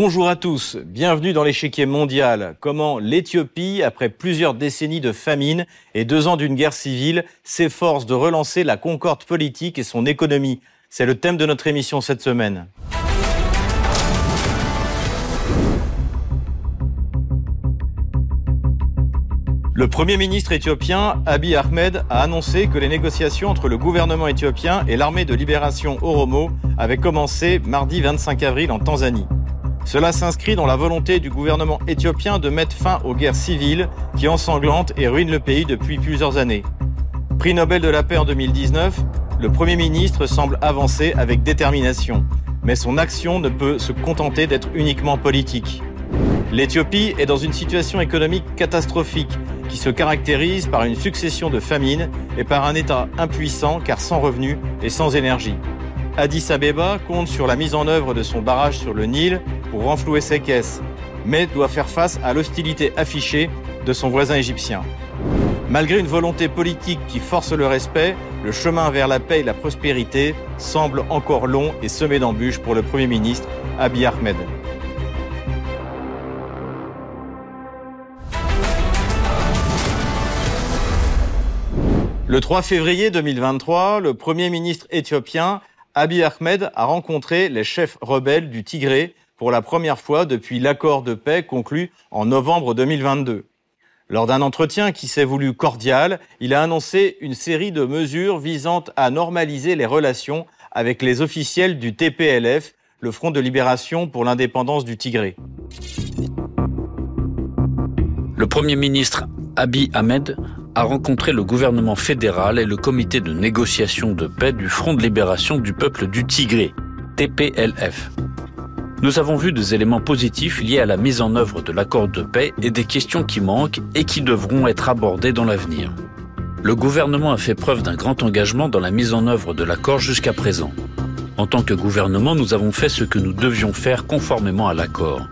Bonjour à tous, bienvenue dans l'échiquier mondial. Comment l'Éthiopie, après plusieurs décennies de famine et deux ans d'une guerre civile, s'efforce de relancer la concorde politique et son économie? C'est le thème de notre émission cette semaine. Le Premier ministre éthiopien Abiy Ahmed a annoncé que les négociations entre le gouvernement éthiopien et l'armée de libération Oromo avaient commencé mardi 25 avril en Tanzanie. Cela s'inscrit dans la volonté du gouvernement éthiopien de mettre fin aux guerres civiles qui ensanglantent et ruinent le pays depuis plusieurs années. Prix Nobel de la paix en 2019, le Premier ministre semble avancer avec détermination, mais son action ne peut se contenter d'être uniquement politique. L'Éthiopie est dans une situation économique catastrophique qui se caractérise par une succession de famines et par un État impuissant car sans revenus et sans énergie. Addis Abeba compte sur la mise en œuvre de son barrage sur le Nil pour renflouer ses caisses, mais doit faire face à l'hostilité affichée de son voisin égyptien. Malgré une volonté politique qui force le respect, le chemin vers la paix et la prospérité semble encore long et semé d'embûches pour le Premier ministre Abiy Ahmed. Le 3 février 2023, le Premier ministre éthiopien Abiy Ahmed a rencontré les chefs rebelles du Tigré pour la première fois depuis l'accord de paix conclu en novembre 2022. Lors d'un entretien qui s'est voulu cordial, il a annoncé une série de mesures visant à normaliser les relations avec les officiels du TPLF, le Front de libération pour l'indépendance du Tigré. Le Premier ministre Abiy Ahmed a rencontré le gouvernement fédéral et le comité de négociation de paix du Front de libération du peuple du Tigré, TPLF. Nous avons vu des éléments positifs liés à la mise en œuvre de l'accord de paix et des questions qui manquent et qui devront être abordées dans l'avenir. Le gouvernement a fait preuve d'un grand engagement dans la mise en œuvre de l'accord jusqu'à présent. En tant que gouvernement, nous avons fait ce que nous devions faire conformément à l'accord.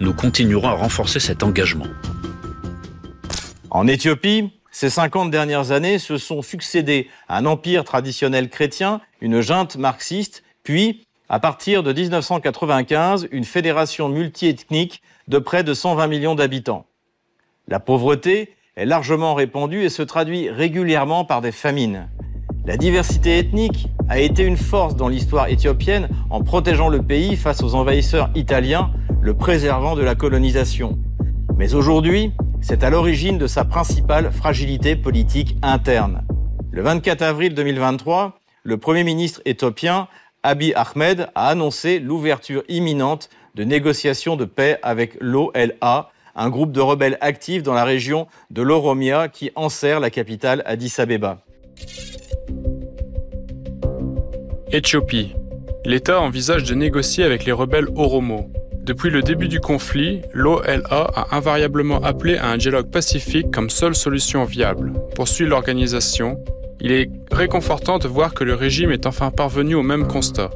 Nous continuerons à renforcer cet engagement. En Éthiopie, ces 50 dernières années se sont succédés un empire traditionnel chrétien, une junte marxiste, puis, à partir de 1995, une fédération multiethnique de près de 120 millions d'habitants. La pauvreté est largement répandue et se traduit régulièrement par des famines. La diversité ethnique a été une force dans l'histoire éthiopienne en protégeant le pays face aux envahisseurs italiens, le préservant de la colonisation. Mais aujourd'hui, c'est à l'origine de sa principale fragilité politique interne. Le 24 avril 2023, le Premier ministre éthiopien Abiy Ahmed a annoncé l'ouverture imminente de négociations de paix avec l'OLA, un groupe de rebelles actifs dans la région de l'Oromia qui enserre la capitale Addis Abeba. Éthiopie. L'État envisage de négocier avec les rebelles Oromo. Depuis le début du conflit, l'OLA a invariablement appelé à un dialogue pacifique comme seule solution viable. Poursuit l'organisation, il est réconfortant de voir que le régime est enfin parvenu au même constat.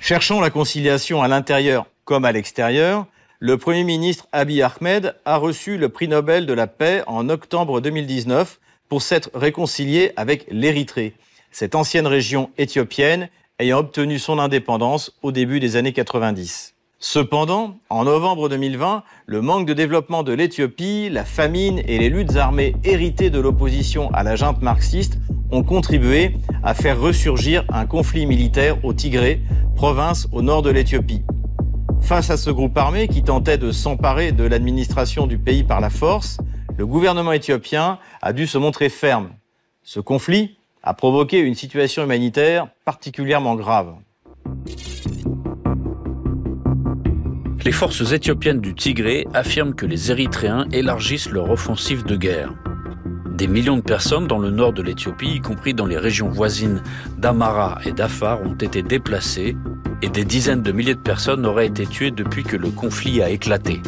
Cherchant la conciliation à l'intérieur comme à l'extérieur, le Premier ministre Abiy Ahmed a reçu le prix Nobel de la paix en octobre 2019 pour s'être réconcilié avec l'Érythrée, cette ancienne région éthiopienne ayant obtenu son indépendance au début des années 90. Cependant, en novembre 2020, le manque de développement de l'Éthiopie, la famine et les luttes armées héritées de l'opposition à la junte marxiste ont contribué à faire ressurgir un conflit militaire au Tigré, province au nord de l'Éthiopie. Face à ce groupe armé qui tentait de s'emparer de l'administration du pays par la force, le gouvernement éthiopien a dû se montrer ferme. Ce conflit a provoqué une situation humanitaire particulièrement grave. Les forces éthiopiennes du Tigré affirment que les Érythréens élargissent leur offensive de guerre. Des millions de personnes dans le nord de l'Éthiopie, y compris dans les régions voisines d'Amara et d'Afar, ont été déplacées et des dizaines de milliers de personnes auraient été tuées depuis que le conflit a éclaté.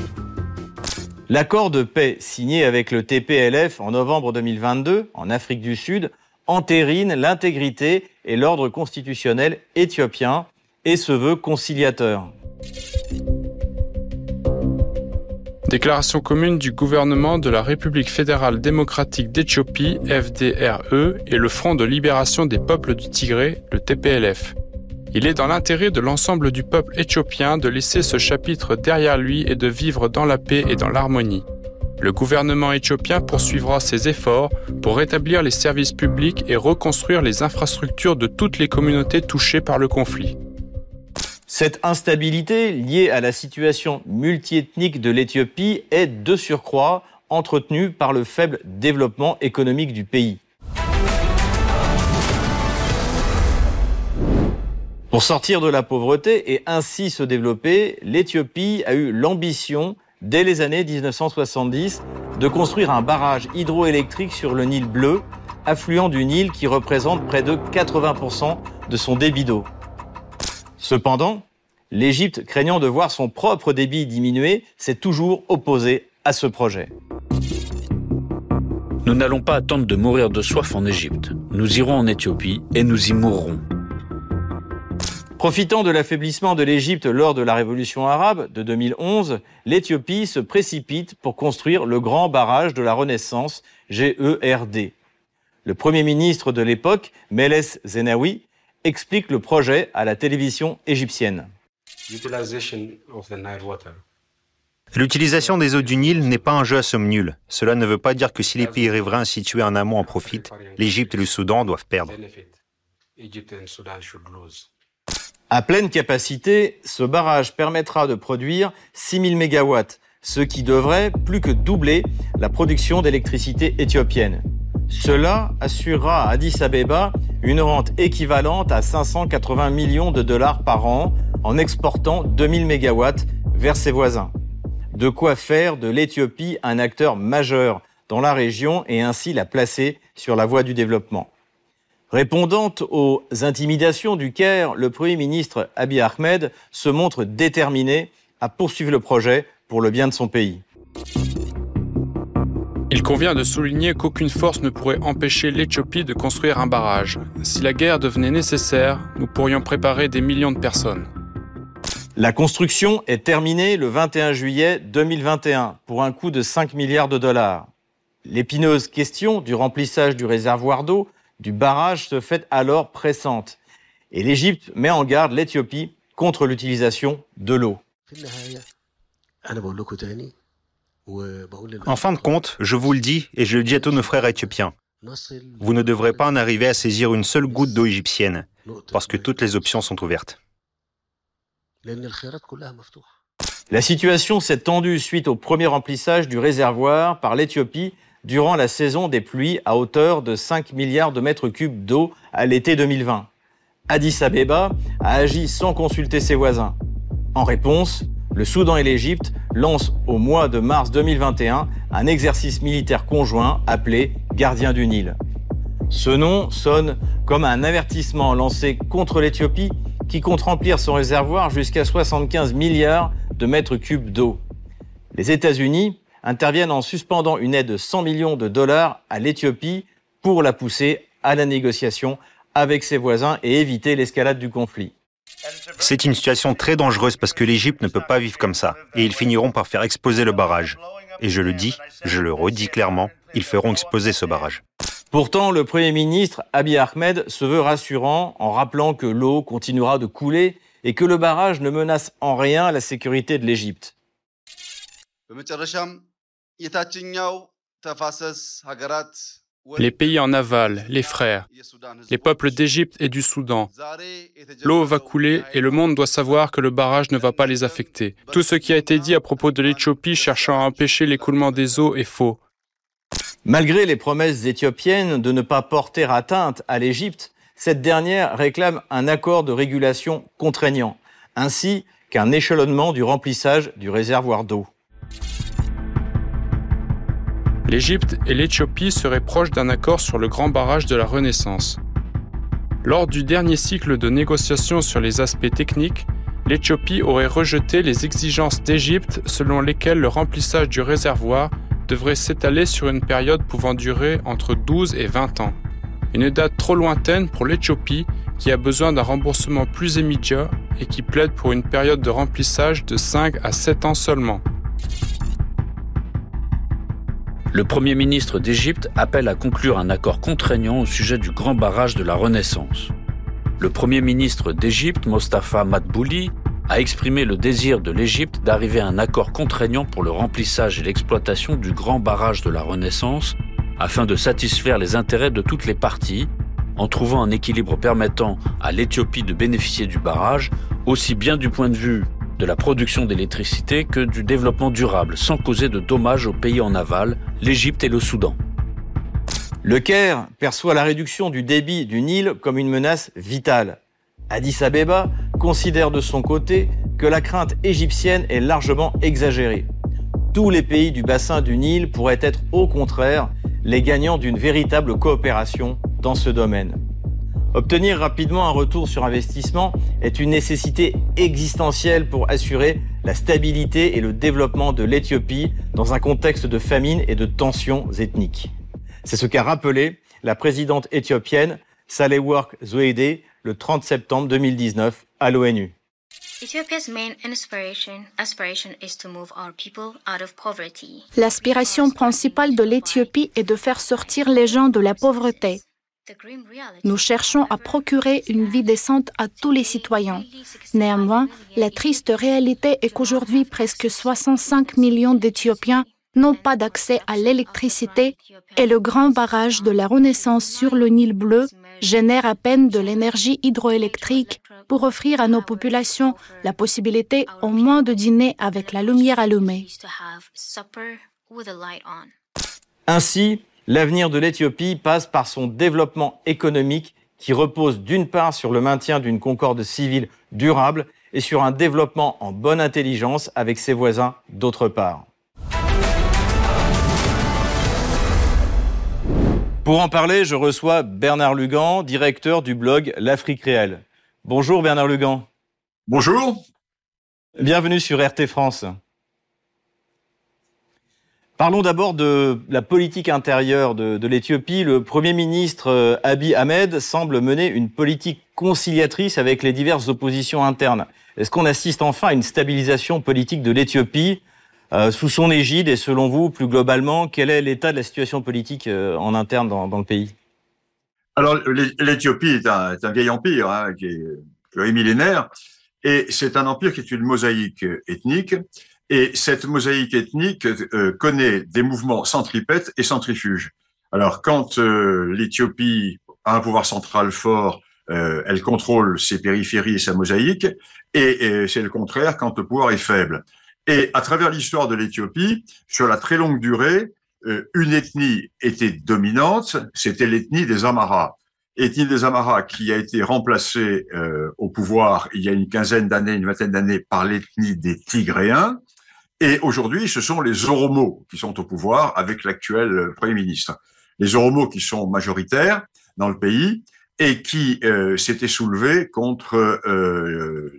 L'accord de paix signé avec le TPLF en novembre 2022 en Afrique du Sud entérine l'intégrité et l'ordre constitutionnel éthiopien et se veut conciliateur. Déclaration commune du gouvernement de la République fédérale démocratique d'Éthiopie, FDRE, et le Front de libération des peuples du Tigré, le TPLF. Il est dans l'intérêt de l'ensemble du peuple éthiopien de laisser ce chapitre derrière lui et de vivre dans la paix et dans l'harmonie. Le gouvernement éthiopien poursuivra ses efforts pour rétablir les services publics et reconstruire les infrastructures de toutes les communautés touchées par le conflit. Cette instabilité liée à la situation multiethnique de l'Éthiopie est de surcroît entretenue par le faible développement économique du pays. Pour sortir de la pauvreté et ainsi se développer, l'Éthiopie a eu l'ambition dès les années 1970, de construire un barrage hydroélectrique sur le Nil bleu, affluent du Nil qui représente près de 80% de son débit d'eau. Cependant, l'Égypte, craignant de voir son propre débit diminuer, s'est toujours opposée à ce projet. Nous n'allons pas attendre de mourir de soif en Égypte. Nous irons en Éthiopie et nous y mourrons. Profitant de l'affaiblissement de l'Égypte lors de la révolution arabe de 2011, l'Éthiopie se précipite pour construire le grand barrage de la Renaissance, GERD. Le premier ministre de l'époque, Meles Zenawi, explique le projet à la télévision égyptienne. L'utilisation des eaux du Nil n'est pas un jeu à somme nulle. Cela ne veut pas dire que si les pays riverains situés en amont en profitent, l'Égypte et le Soudan doivent perdre. À pleine capacité, ce barrage permettra de produire 6000 MW, ce qui devrait plus que doubler la production d'électricité éthiopienne. Cela assurera à Addis Abeba une rente équivalente à 580 millions de dollars par an en exportant 2000 MW vers ses voisins. De quoi faire de l'Éthiopie un acteur majeur dans la région et ainsi la placer sur la voie du développement. Répondant aux intimidations du Caire, le Premier ministre Abiy Ahmed se montre déterminé à poursuivre le projet pour le bien de son pays. Il convient de souligner qu'aucune force ne pourrait empêcher l'Éthiopie de construire un barrage. Si la guerre devenait nécessaire, nous pourrions préparer des millions de personnes. La construction est terminée le 21 juillet 2021 pour un coût de 5 milliards de dollars. L'épineuse question du remplissage du réservoir d'eau du barrage se fait alors pressante. Et l'Égypte met en garde l'Éthiopie contre l'utilisation de l'eau. En fin de compte, je vous le dis et je le dis à tous nos frères éthiopiens, vous ne devrez pas en arriver à saisir une seule goutte d'eau égyptienne, parce que toutes les options sont ouvertes. La situation s'est tendue suite au premier remplissage du réservoir par l'Éthiopie durant la saison des pluies à hauteur de 5 milliards de mètres cubes d'eau à l'été 2020. Addis Abeba a agi sans consulter ses voisins. En réponse, le Soudan et l'Égypte lancent au mois de mars 2021 un exercice militaire conjoint appelé Gardien du Nil. Ce nom sonne comme un avertissement lancé contre l'Éthiopie qui compte remplir son réservoir jusqu'à 75 milliards de mètres cubes d'eau. Les États-Unis interviennent en suspendant une aide de 100 millions de dollars à l'Éthiopie pour la pousser à la négociation avec ses voisins et éviter l'escalade du conflit. C'est une situation très dangereuse parce que l'Égypte ne peut pas vivre comme ça. Et ils finiront par faire exploser le barrage. Et je le dis, je le redis clairement, ils feront exploser ce barrage. Pourtant, le Premier ministre Abiy Ahmed se veut rassurant en rappelant que l'eau continuera de couler et que le barrage ne menace en rien la sécurité de l'Égypte. Les pays en aval, les frères, les peuples d'Égypte et du Soudan. L'eau va couler et le monde doit savoir que le barrage ne va pas les affecter. Tout ce qui a été dit à propos de l'Éthiopie cherchant à empêcher l'écoulement des eaux est faux. Malgré les promesses éthiopiennes de ne pas porter atteinte à l'Égypte, cette dernière réclame un accord de régulation contraignant, ainsi qu'un échelonnement du remplissage du réservoir d'eau. l'Égypte et l'Éthiopie seraient proches d'un accord sur le grand barrage de la Renaissance. Lors du dernier cycle de négociations sur les aspects techniques, l'Éthiopie aurait rejeté les exigences d'Égypte selon lesquelles le remplissage du réservoir devrait s'étaler sur une période pouvant durer entre 12 et 20 ans. Une date trop lointaine pour l'Éthiopie qui a besoin d'un remboursement plus immédiat et qui plaide pour une période de remplissage de 5 à 7 ans seulement le Premier ministre d'Égypte appelle à conclure un accord contraignant au sujet du grand barrage de la Renaissance. Le Premier ministre d'Égypte, Mostafa Madbouli, a exprimé le désir de l'Égypte d'arriver à un accord contraignant pour le remplissage et l'exploitation du grand barrage de la Renaissance, afin de satisfaire les intérêts de toutes les parties, en trouvant un équilibre permettant à l'Éthiopie de bénéficier du barrage, aussi bien du point de vue de la production d'électricité que du développement durable, sans causer de dommages aux pays en aval, l'Égypte et le Soudan. Le Caire perçoit la réduction du débit du Nil comme une menace vitale. Addis Abeba considère de son côté que la crainte égyptienne est largement exagérée. Tous les pays du bassin du Nil pourraient être au contraire les gagnants d'une véritable coopération dans ce domaine. Obtenir rapidement un retour sur investissement est une nécessité existentielle pour assurer la stabilité et le développement de l'Éthiopie dans un contexte de famine et de tensions ethniques. C'est ce qu'a rappelé la présidente éthiopienne Work Zewde le 30 septembre 2019 à l'ONU. L'aspiration principale de l'Éthiopie est de faire sortir les gens de la pauvreté. Nous cherchons à procurer une vie décente à tous les citoyens. Néanmoins, la triste réalité est qu'aujourd'hui, presque 65 millions d'Éthiopiens n'ont pas d'accès à l'électricité et le grand barrage de la Renaissance sur le Nil bleu génère à peine de l'énergie hydroélectrique pour offrir à nos populations la possibilité au moins de dîner avec la lumière allumée. Ainsi, l'avenir de l'Éthiopie passe par son développement économique qui repose d'une part sur le maintien d'une concorde civile durable et sur un développement en bonne intelligence avec ses voisins d'autre part. Pour en parler, je reçois Bernard Lugan, directeur du blog L'Afrique réelle. Bonjour Bernard Lugan. Bonjour. Bienvenue sur RT France. Parlons d'abord de la politique intérieure de, l'Éthiopie. Le Premier ministre euh, Abiy Ahmed semble mener une politique conciliatrice avec les diverses oppositions internes. Est-ce qu'on assiste enfin à une stabilisation politique de l'Éthiopie euh, sous son égide et selon vous, plus globalement, quel est l'état de la situation politique euh, en interne dans, le pays? Alors, l'Éthiopie est un, vieil empire hein, qui est millénaire et c'est un empire qui est une mosaïque ethnique. Et cette mosaïque ethnique euh, connaît des mouvements centripètes et centrifuges. Alors, quand l'Éthiopie a un pouvoir central fort, elle contrôle ses périphéries et sa mosaïque, et c'est le contraire quand le pouvoir est faible. Et à travers l'histoire de l'Éthiopie, sur la très longue durée, euh, une ethnie était dominante, c'était l'ethnie des Amaras. Ethnie des Amaras qui a été remplacée euh, au pouvoir il y a une quinzaine d'années, une vingtaine d'années par l'ethnie des Tigréens. Et aujourd'hui, ce sont les Oromos qui sont au pouvoir avec l'actuel euh, Premier ministre. Les Oromos qui sont majoritaires dans le pays et qui s'étaient soulevés contre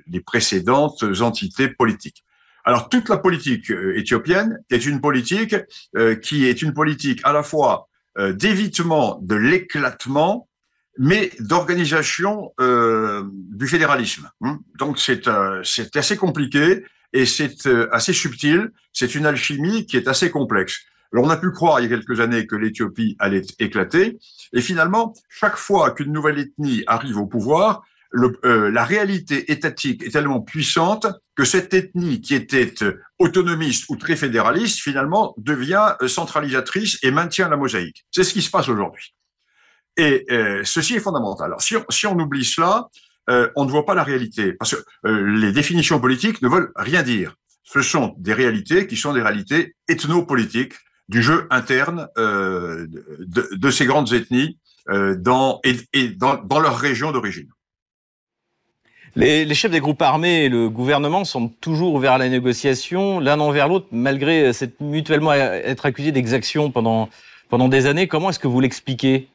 les précédentes entités politiques. Alors toute la politique euh, éthiopienne est une politique euh, qui est une politique à la fois euh, d'évitement de l'éclatement, mais d'organisation du fédéralisme. Hein. Donc c'est assez compliqué et c'est assez subtil. C'est une alchimie qui est assez complexe. Alors on a pu croire il y a quelques années que l'Éthiopie allait éclater, et finalement chaque fois qu'une nouvelle ethnie arrive au pouvoir, euh, la réalité étatique est tellement puissante que cette ethnie qui était euh, autonomiste ou très fédéraliste, finalement, devient euh, centralisatrice et maintient la mosaïque. C'est ce qui se passe aujourd'hui. Et ceci est fondamental. Alors, si on oublie cela, on ne voit pas la réalité, parce que les définitions politiques ne veulent rien dire. Ce sont des réalités qui sont des réalités ethnopolitiques du jeu interne de, de, ces grandes ethnies dans, et, dans, leur région d'origine. Les, chefs des groupes armés et le gouvernement semblent toujours ouverts à la négociation, l'un envers l'autre, malgré cette mutuellement être accusés d'exaction pendant, pendant des années. Comment est-ce que vous l'expliquez?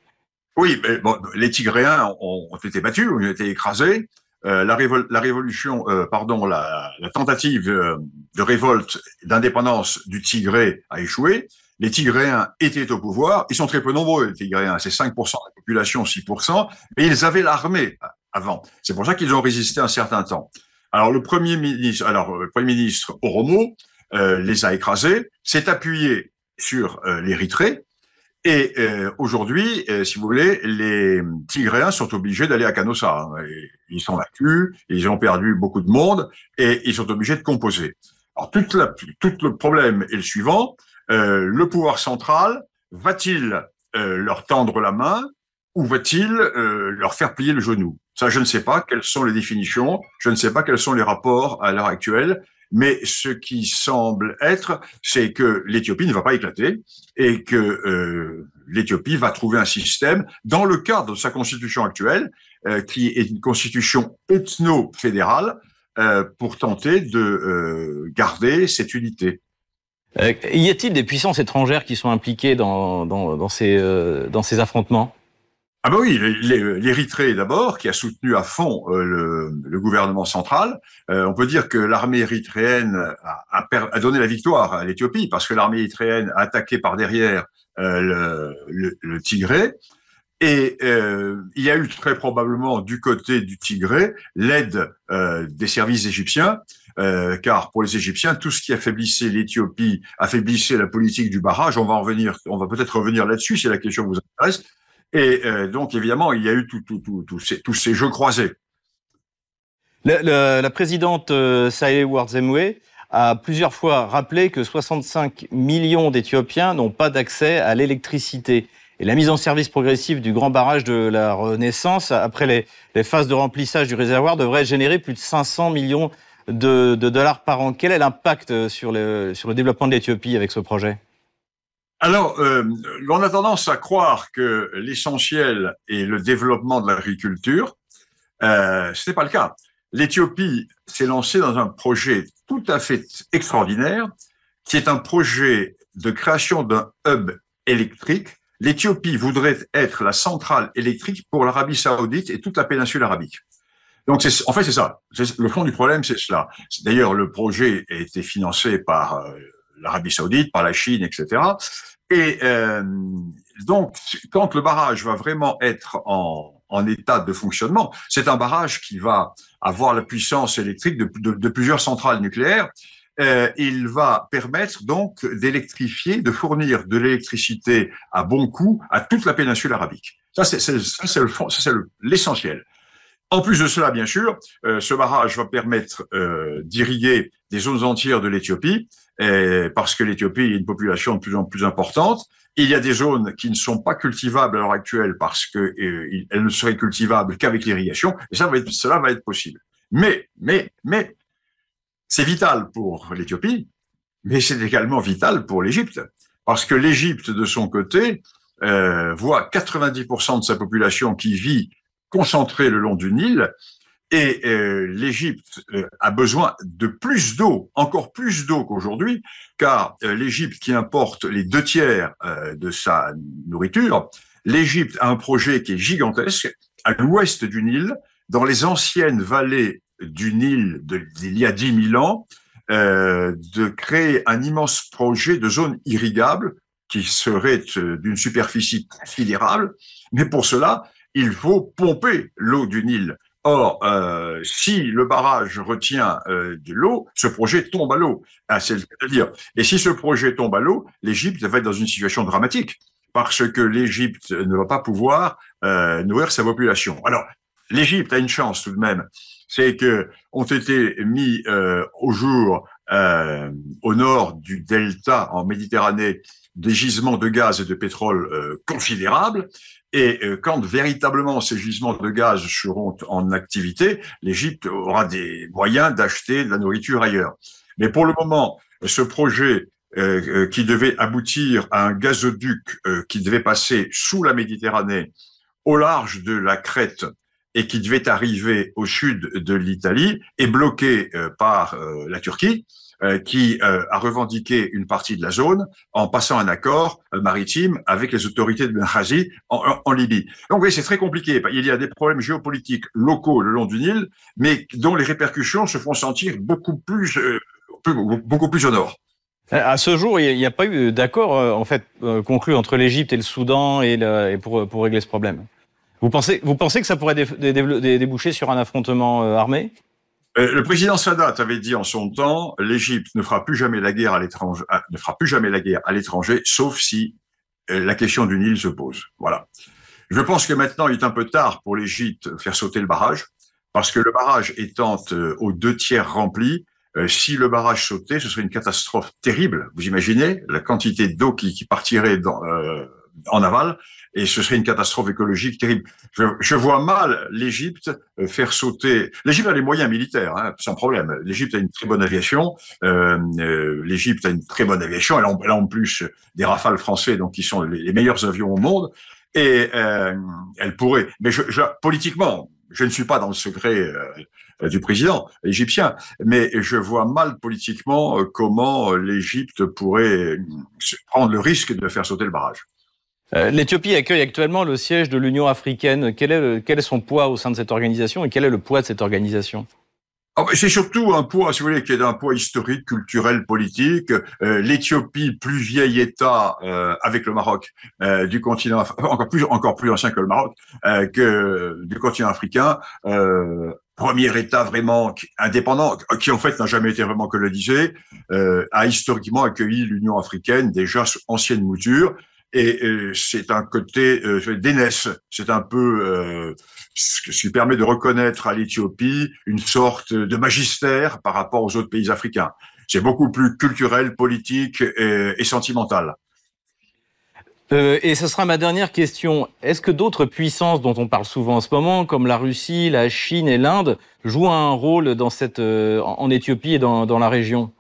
Oui, bon, les Tigréens ont, été battus, ont été écrasés. Euh, la, la, révolution, euh, pardon, la, la tentative euh, de révolte d'indépendance du Tigré a échoué. Les Tigréens étaient au pouvoir. Ils sont très peu nombreux, les Tigréens. C'est 5% de la population, 6%. Mais ils avaient l'armée avant. C'est pour ça qu'ils ont résisté un certain temps. Alors le premier ministre, alors le premier ministre Oromo euh, les a écrasés, s'est appuyé sur euh, l'Érythrée Et euh, aujourd'hui, euh, si vous voulez, les Tigréens sont obligés d'aller à Canossa. Hein, ils sont vaincus, ils ont perdu beaucoup de monde et ils sont obligés de composer. Alors tout, tout le problème est le suivant euh, le pouvoir central va-t-il leur tendre la main ou va-t-il leur faire plier le genou? Ça, je ne sais pas quelles sont les définitions, je ne sais pas quels sont les rapports à l'heure actuelle. Mais ce qui semble être, c'est que l'Éthiopie ne va pas éclater et que euh, l'Éthiopie va trouver un système dans le cadre de sa constitution actuelle, euh, qui est une constitution ethno-fédérale, euh, pour tenter de garder cette unité. y a-t-il des puissances étrangères qui sont impliquées dans, ces affrontements? Ah ben oui, l'Érythrée d'abord, qui a soutenu à fond euh, le, gouvernement central. Euh, on peut dire que l'armée érythréenne a, donné la victoire à l'Éthiopie, parce que l'armée érythréenne a attaqué par derrière euh, le, le, Tigré. Et il y a eu très probablement du côté du Tigré l'aide des services égyptiens, car pour les Égyptiens, tout ce qui affaiblissait l'Éthiopie, affaiblissait la politique du barrage. On va en revenir, on va peut-être revenir là-dessus si la question vous intéresse. Et euh, donc, évidemment, il y a eu tous ces jeux croisés. La, présidente euh, Sahle Work a plusieurs fois rappelé que 65 millions d'Éthiopiens n'ont pas d'accès à l'électricité. Et la mise en service progressive du grand barrage de la Renaissance, après les, phases de remplissage du réservoir, devrait générer plus de 500 millions de, dollars par an. Quel est l'impact sur le, sur le développement de l'Éthiopie avec ce projet? Alors, euh, on a tendance à croire que l'essentiel est le développement de l'agriculture. Euh, ce n'est pas le cas. L'Éthiopie s'est lancée dans un projet tout à fait extraordinaire, qui est un projet de création d'un hub électrique. L'Éthiopie voudrait être la centrale électrique pour l'Arabie saoudite et toute la péninsule arabique. Donc, en fait, c'est ça. Le fond du problème, c'est cela. D'ailleurs, le projet a été financé par euh, l'Arabie saoudite, par la Chine, etc. Et euh, donc, quand le barrage va vraiment être en, en état de fonctionnement, c'est un barrage qui va avoir la puissance électrique de, de, de plusieurs centrales nucléaires. Euh, il va permettre donc d'électrifier, de fournir de l'électricité à bon coût à toute la péninsule arabique. Ça, c'est le l'essentiel. En plus de cela, bien sûr, euh, ce barrage va permettre euh, d'irriguer des zones entières de l'Éthiopie, parce que l'Éthiopie a une population de plus en plus importante. Il y a des zones qui ne sont pas cultivables à l'heure actuelle parce qu'elles euh, ne seraient cultivables qu'avec l'irrigation, et ça va être, cela va être possible. Mais, mais, mais, c'est vital pour l'Éthiopie, mais c'est également vital pour l'Égypte, parce que l'Égypte, de son côté, euh, voit 90% de sa population qui vit concentrée le long du Nil, et euh, l'Égypte euh, a besoin de plus d'eau, encore plus d'eau qu'aujourd'hui, car euh, l'Égypte qui importe les deux tiers de sa nourriture, l'Égypte a un projet qui est gigantesque à l'ouest du Nil, dans les anciennes vallées du Nil d'il y a 10 000 ans, de créer un immense projet de zone irrigable qui serait d'une superficie considérable, mais pour cela, il faut pomper l'eau du Nil. Or, euh, si le barrage retient euh, de l'eau, ce projet tombe à l'eau. Ah, c'est-à-dire, et si ce projet tombe à l'eau, l'Égypte va être dans une situation dramatique parce que l'Égypte ne va pas pouvoir euh, nourrir sa population. Alors, l'Égypte a une chance tout de même, c'est que ont été mis au jour au nord du delta en Méditerranée des gisements de gaz et de pétrole considérables et euh, quand véritablement ces gisements de gaz seront en activité, l'Égypte aura des moyens d'acheter de la nourriture ailleurs. Mais pour le moment, ce projet euh, euh, qui devait aboutir à un gazoduc qui devait passer sous la Méditerranée, au large de la Crète, et qui devait arriver au sud de l'Italie, est bloqué par la Turquie. Euh, qui euh, a revendiqué une partie de la zone en passant un accord euh, maritime avec les autorités de Benghazi en, en, Libye. Donc oui, c'est très compliqué. Il y a des problèmes géopolitiques locaux le long du Nil, mais dont les répercussions se font sentir beaucoup plus, beaucoup plus au nord. À ce jour, il n'y a pas eu d'accord en fait conclu entre l'Égypte et le Soudan et, et pour, pour régler ce problème. Vous pensez, vous pensez que ça pourrait déboucher sur un affrontement armé? Le président Sadat avait dit en son temps, l'Égypte ne fera plus jamais la guerre à l'étranger, ne fera plus jamais la guerre à l'étranger, sauf si la question du Nil se pose. Voilà. Je pense que maintenant, il est un peu tard pour l'Égypte faire sauter le barrage, parce que le barrage étant aux deux tiers rempli, si le barrage sautait, ce serait une catastrophe terrible. Vous imaginez la quantité d'eau qui, qui, partirait dans, en aval et ce serait une catastrophe écologique terrible. Je, je vois mal l'Égypte euh, faire sauter. L'Égypte a les moyens militaires, hein, sans problème. L'Égypte a une très bonne aviation. Euh, euh, L'Égypte a une très bonne aviation. Elle a, elle a, en plus des Rafales français, donc qui sont les, meilleurs avions au monde. Et euh, elle pourrait. Mais je, je, politiquement, je ne suis pas dans le secret euh, du président égyptien, mais je vois mal politiquement comment l'Égypte pourrait prendre le risque de faire sauter le barrage. Euh, L'Éthiopie accueille actuellement le siège de l'Union africaine. Quel est, son poids au sein de cette organisation et quel est le poids de cette organisation? Ah, c'est surtout un poids, si vous voulez, qui est un poidd historique, culturel, politique. Euh, L'Éthiopie, plus vieil État euh, avec le Maroc euh, du continent, encore plus ancien que le Maroc, du continent africain. premier État vraiment indépendant, qui en fait n'a jamais été vraiment colonisé, a historiquement accueilli l'Union africaine, déjà ancienne mouture, et euh, c'est un côté euh, d'aînesse. C'est un peu euh, ce qui permet de reconnaître à l'Éthiopie une sorte de magistère par rapport aux autres pays africains. C'est beaucoup plus culturel, politique et, et sentimental. Euh, et ce sera ma dernière question. Est-ce que d'autres puissances dont on parle souvent en ce moment, comme la Russie, la Chine et l'Inde, jouent un rôle dans cette, en Éthiopie et dans, dans la région?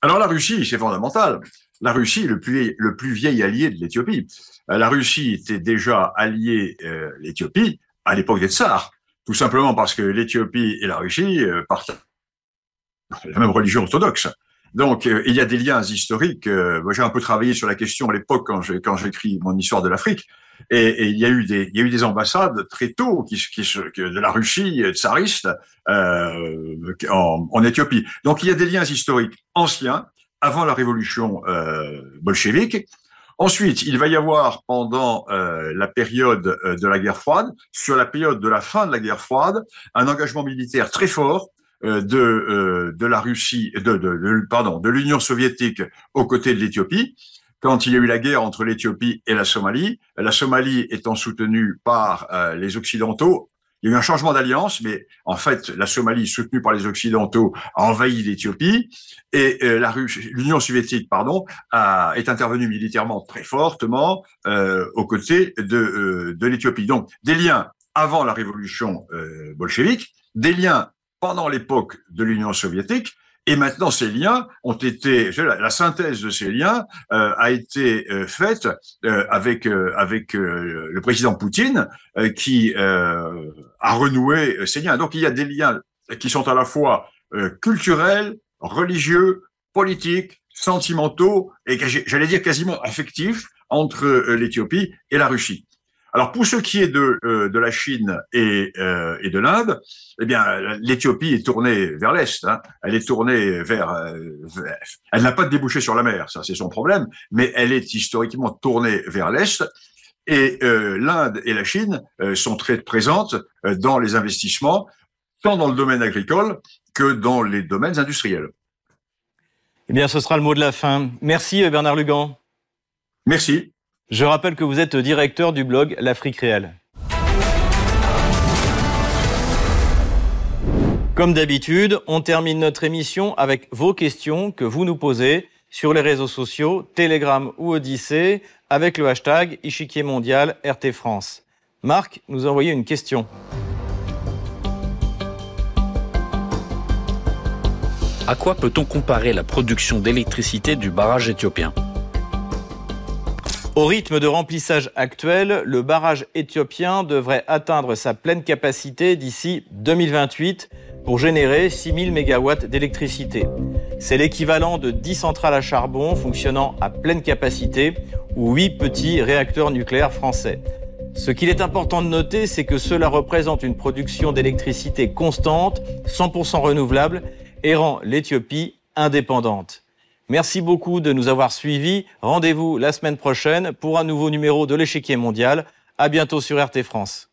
Alors la Russie, c'est fondamental la Russie est le plus, le plus vieil allié de l'Éthiopie. Euh, la Russie était déjà alliée euh, l'Éthiopie à l'époque des tsars, tout simplement parce que l'Éthiopie et la Russie euh, partagent la même religion orthodoxe. Donc, il y a des liens historiques. moi, j'ai un peu travaillé sur la question à l'époque quand quand j'écris mon histoire de l'Afrique. Et, il y a eu des il y a eu des ambassades très tôt qui, de la Russie tsariste euh, en Éthiopie. Donc, il y a des liens historiques anciens avant la révolution euh, bolchevique. Ensuite, il va y avoir pendant euh, la période euh, de la guerre froide, sur la période de la fin de la guerre froide, un engagement militaire très fort de la Russie, de, de, pardon, de l'Union soviétique aux côtés de l'Éthiopie. Quand il y a eu la guerre entre l'Éthiopie et la Somalie, la Somalie étant soutenue par les Occidentaux, il y a eu un changement d'alliance, mais en fait, la Somalie, soutenue par les Occidentaux, a envahi l'Éthiopie et euh, l'Union soviétique, pardon, est intervenue militairement très fortement euh, aux côtés de, euh, de l'Éthiopie. Donc, des liens avant la révolution bolchevique, des liens pendant l'époque de l'Union soviétique, et maintenant, ces liens ont été, la, synthèse de ces liens euh, a été euh, faite euh, avec avec le président Poutine, qui a renoué ces liens. Donc, il y a des liens qui sont à la fois culturels, religieux, politiques, sentimentaux et j'allais dire quasiment affectifs entre l'Éthiopie et la Russie. Alors pour ce qui est de, euh, de la Chine et, euh, et de l'Inde, eh bien l'Éthiopie est tournée vers l'est. Hein. Elle est tournée vers, euh, vers elle n'a pas de débouché sur la mer, ça c'est son problème, mais elle est historiquement tournée vers l'est. Et euh, l'Inde et la Chine sont très présentes dans les investissements, tant dans le domaine agricole que dans les domaines industriels. Eh bien, ce sera le mot de la fin. Merci Bernard Lugan. Merci. Je rappelle que vous êtes directeur du blog L'Afrique réelle. Comme d'habitude, on termine notre émission avec vos questions que vous nous posez sur les réseaux sociaux, Telegram ou Odyssée, avec le hashtag Ichiquier Mondial RT France. Marc nous a envoyé une question. À quoi peut-on comparer la production d'électricité du barrage éthiopien? Au rythme de remplissage actuel, le barrage éthiopien devrait atteindre sa pleine capacité d'ici 2028 pour générer 6000 MW d'électricité. C'est l'équivalent de 10 centrales à charbon fonctionnant à pleine capacité ou 8 petits réacteurs nucléaires français. Ce qu'il est important de noter, c'est que cela représente une production d'électricité constante, 100% renouvelable, et rend l'Éthiopie indépendante. Merci beaucoup de nous avoir suivis. Rendez-vous la semaine prochaine pour un nouveau numéro de l'échiquier mondial. À bientôt sur RT France.